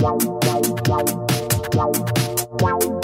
wow. Thank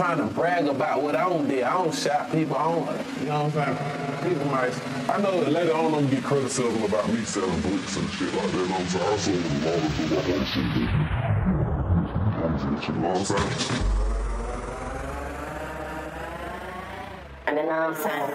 trying to brag about what I don't do. I don't shot people. I don't, you know what I'm saying? People might, I know later on I'm get criticism about me selling bricks and shit like that. I'm saying? I sold a lot of. I also do. You know what I'm saying? And then I'm saying.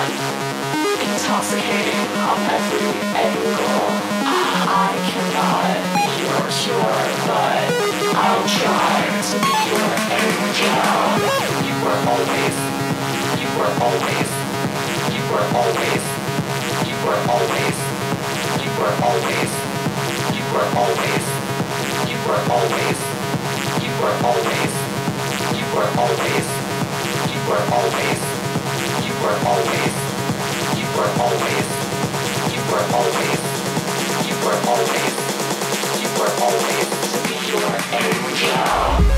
Intoxicating every angle I cannot be your cure But I'll try to be your angel You. were always You were always You were always You were always You were always You were always You were always You were always You were always You were always you were always. You were always, you were always. To be your angel.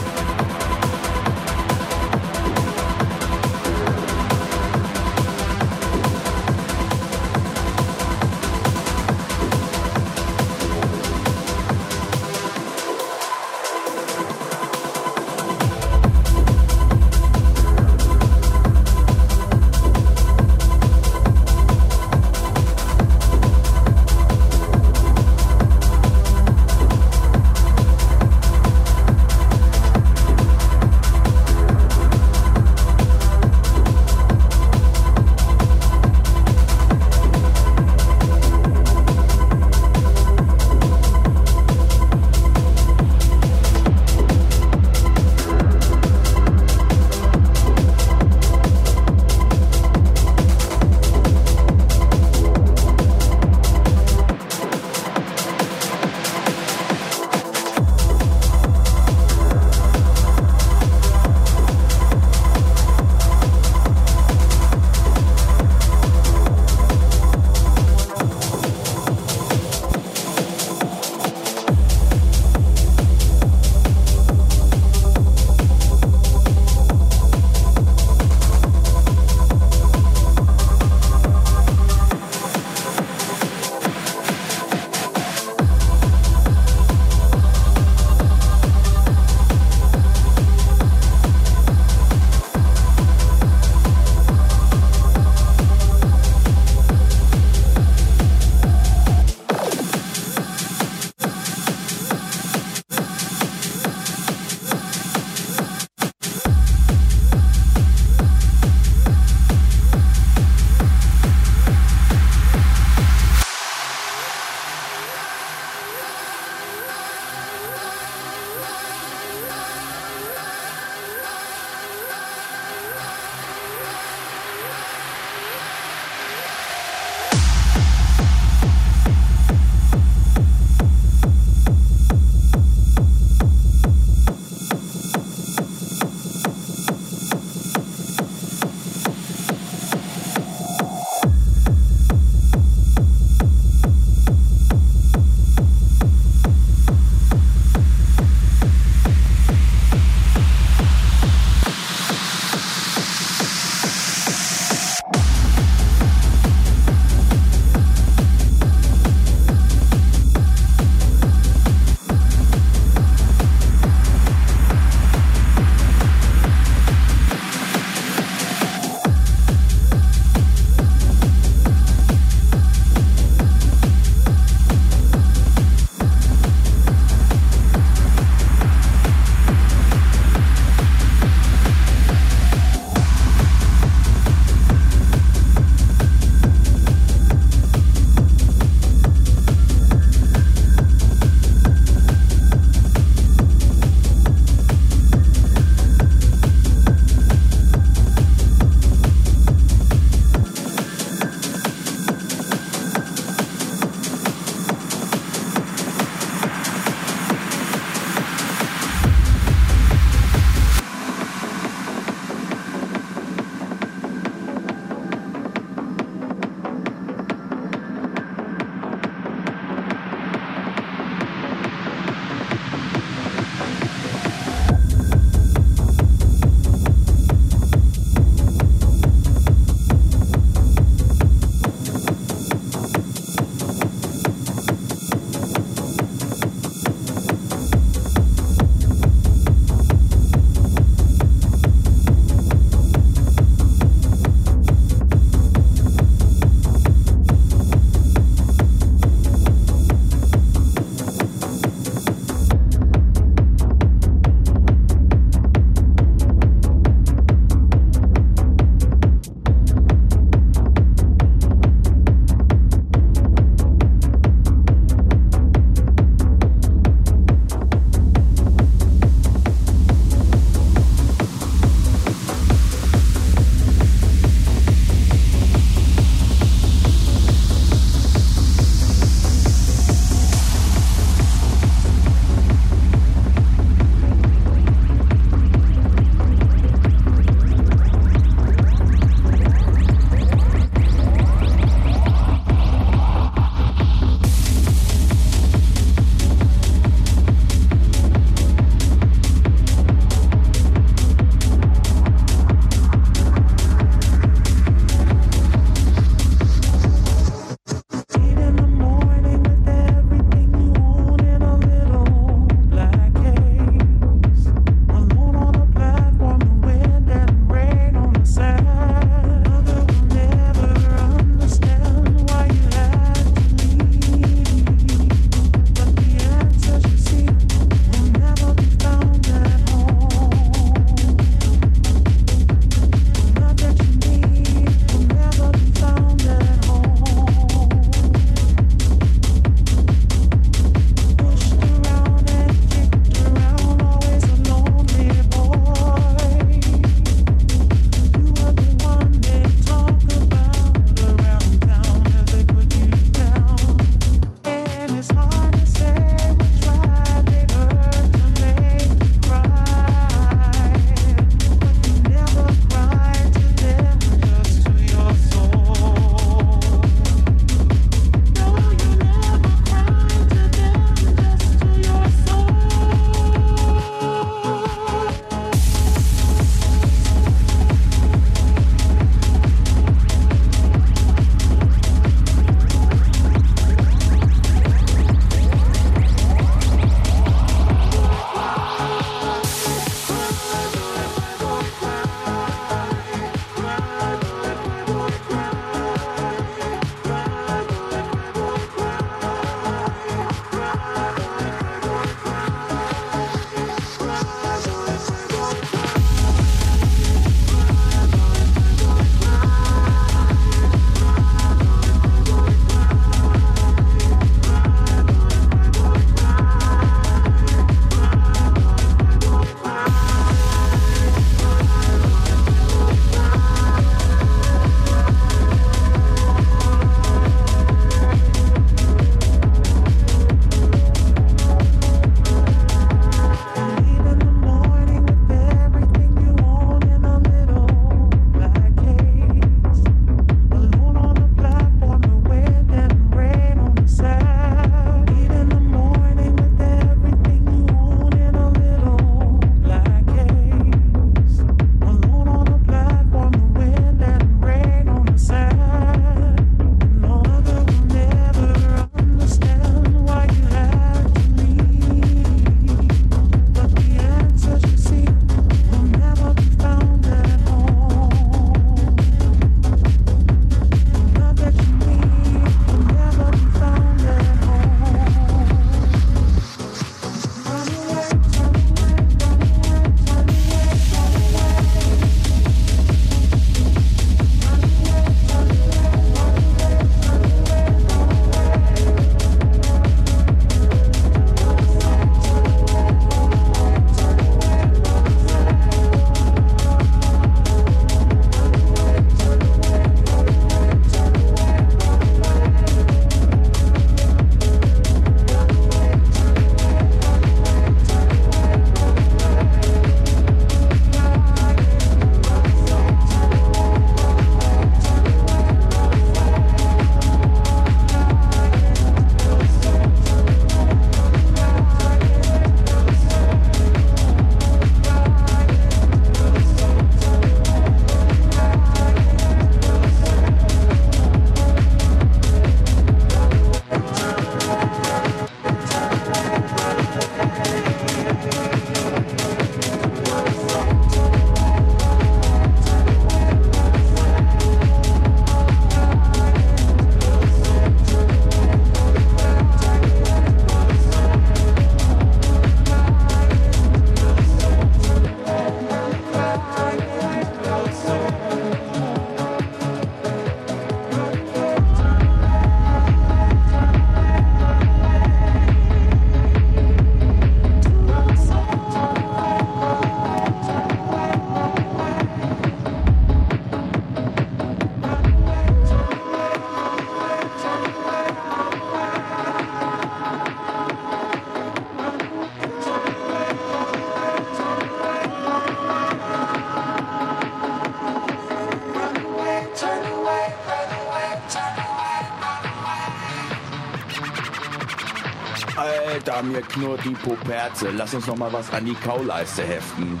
Ja, mir knurrt die Poperze. Lass uns noch mal was an die Kauleiste heften.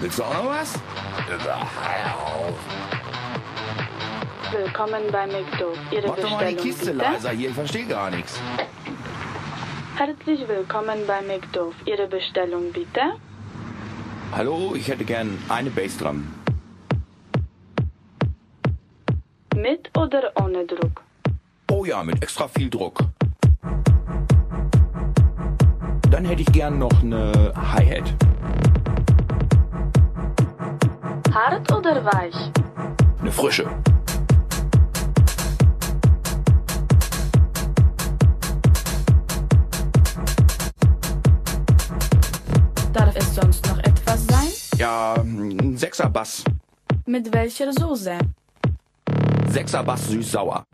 Willst du auch noch was? Willkommen bei McDo. Ihre Mach doch mal die Bestellung Kiste bitte. leiser hier, ich verstehe gar nichts. Herzlich willkommen bei McDo. Ihre Bestellung bitte. Hallo, ich hätte gern eine Bassdrum. Mit oder ohne Druck? Oh ja, mit extra viel Druck. Dann hätte ich gern noch eine Hi-Hat. Hart oder weich? Eine frische. Darf es sonst noch etwas sein? Ja, ein Sechser Bass. Mit welcher Soße? Sechser Bass süß-sauer.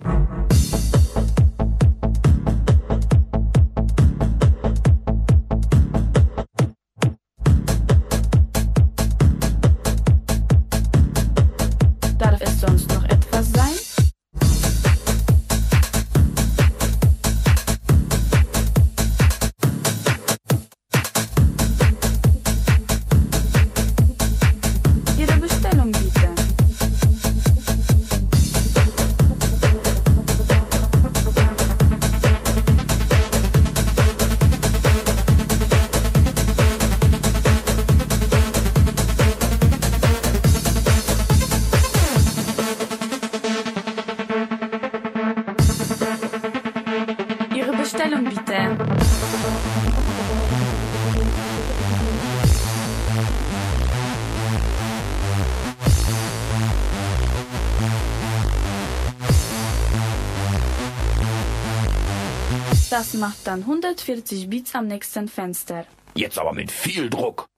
Das macht dann 140 Beats am nächsten Fenster. Jetzt aber mit viel Druck.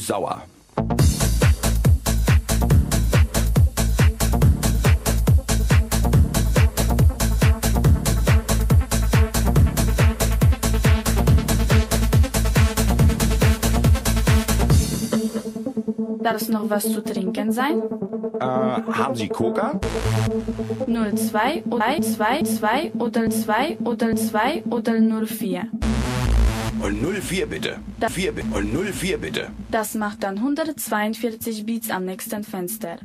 Süß-sauer. Darf es noch was zu trinken sein? Äh, haben Sie Coca? 02 oder 2, 2 oder 2 oder 2 oder nur 4. Und 04 bitte. 4 bitte. Und 04 bitte. Das macht dann 142 Beats am nächsten Fenster.